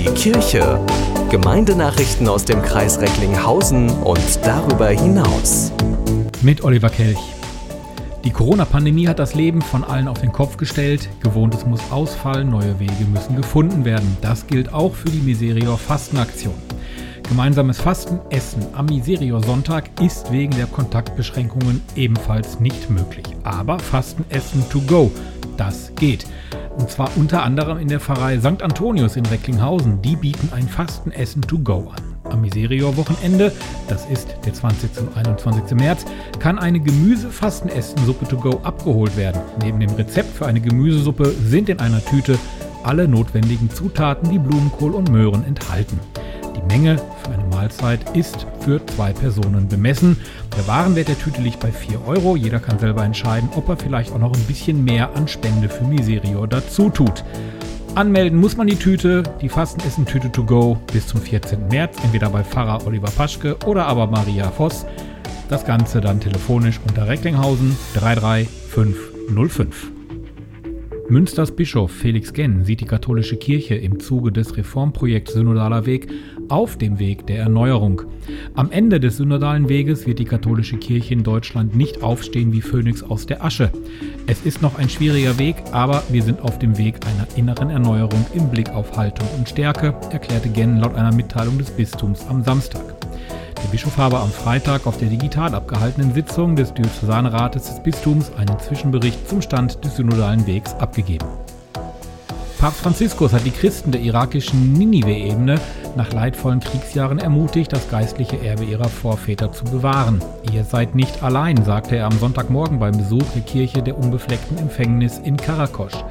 Die Kirche. Gemeindenachrichten aus dem Kreis Recklinghausen und darüber hinaus. Mit Oliver Kelch. Die Corona-Pandemie hat das Leben von allen auf den Kopf gestellt. Gewohntes muss ausfallen, neue Wege müssen gefunden werden. Das gilt auch für die Miserior Fastenaktion. Gemeinsames Fasten, Essen am Miserior Sonntag ist wegen der Kontaktbeschränkungen ebenfalls nicht möglich. Aber Fasten, Essen to go, das geht. Und zwar unter anderem in der Pfarrei St. Antonius in Recklinghausen. Die bieten ein Fastenessen to go an. Am Miserior-Wochenende, das ist der 20. und 21. März, kann eine Gemüsefastenessensuppe to go abgeholt werden. Neben dem Rezept für eine Gemüsesuppe sind in einer Tüte alle notwendigen Zutaten wie Blumenkohl und Möhren enthalten. Die Menge Mahlzeit ist für zwei Personen bemessen. Der Warenwert der Tüte liegt bei 4 Euro. Jeder kann selber entscheiden, ob er vielleicht auch noch ein bisschen mehr an Spende für Miserio dazu tut. Anmelden muss man die Tüte, die Fastenessen-Tüte to go, bis zum 14. März, entweder bei Pfarrer Oliver Paschke oder aber Maria Voss. Das Ganze dann telefonisch unter Recklinghausen 33505. Münsters Bischof Felix Genn sieht die katholische Kirche im Zuge des Reformprojekts Synodaler Weg auf dem Weg der Erneuerung. Am Ende des synodalen Weges wird die katholische Kirche in Deutschland nicht aufstehen wie Phönix aus der Asche. Es ist noch ein schwieriger Weg, aber wir sind auf dem Weg einer inneren Erneuerung im Blick auf Haltung und Stärke, erklärte Genn laut einer Mitteilung des Bistums am Samstag. Der Bischof habe am Freitag auf der digital abgehaltenen Sitzung des Diözesanrates des Bistums einen Zwischenbericht zum Stand des synodalen Wegs abgegeben. Papst Franziskus hat die Christen der irakischen Ninive-Ebene nach leidvollen Kriegsjahren ermutigt, das geistliche Erbe ihrer Vorväter zu bewahren. Ihr seid nicht allein, sagte er am Sonntagmorgen beim Besuch der Kirche der unbefleckten Empfängnis in Karakosch.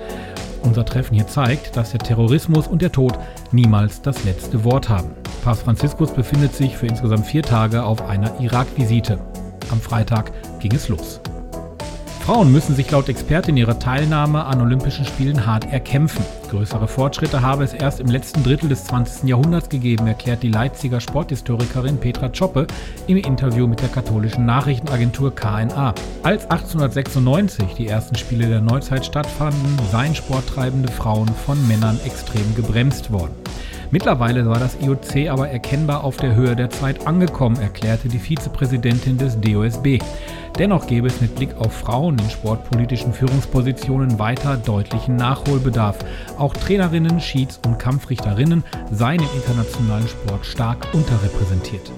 Unser Treffen hier zeigt, dass der Terrorismus und der Tod niemals das letzte Wort haben. Papst Franziskus befindet sich für insgesamt vier Tage auf einer Irak-Visite. Am Freitag ging es los. Frauen müssen sich laut Expertin ihre Teilnahme an Olympischen Spielen hart erkämpfen. Größere Fortschritte habe es erst im letzten Drittel des 20. Jahrhunderts gegeben, erklärt die Leipziger Sporthistorikerin Petra Zoppe im Interview mit der katholischen Nachrichtenagentur KNA. Als 1896 die ersten Spiele der Neuzeit stattfanden, seien sporttreibende Frauen von Männern extrem gebremst worden. Mittlerweile war das IOC aber erkennbar auf der Höhe der Zeit angekommen, erklärte die Vizepräsidentin des DOSB. Dennoch gäbe es mit Blick auf Frauen in sportpolitischen Führungspositionen weiter deutlichen Nachholbedarf. Auch Trainerinnen, Schieds- und Kampfrichterinnen seien im internationalen Sport stark unterrepräsentiert.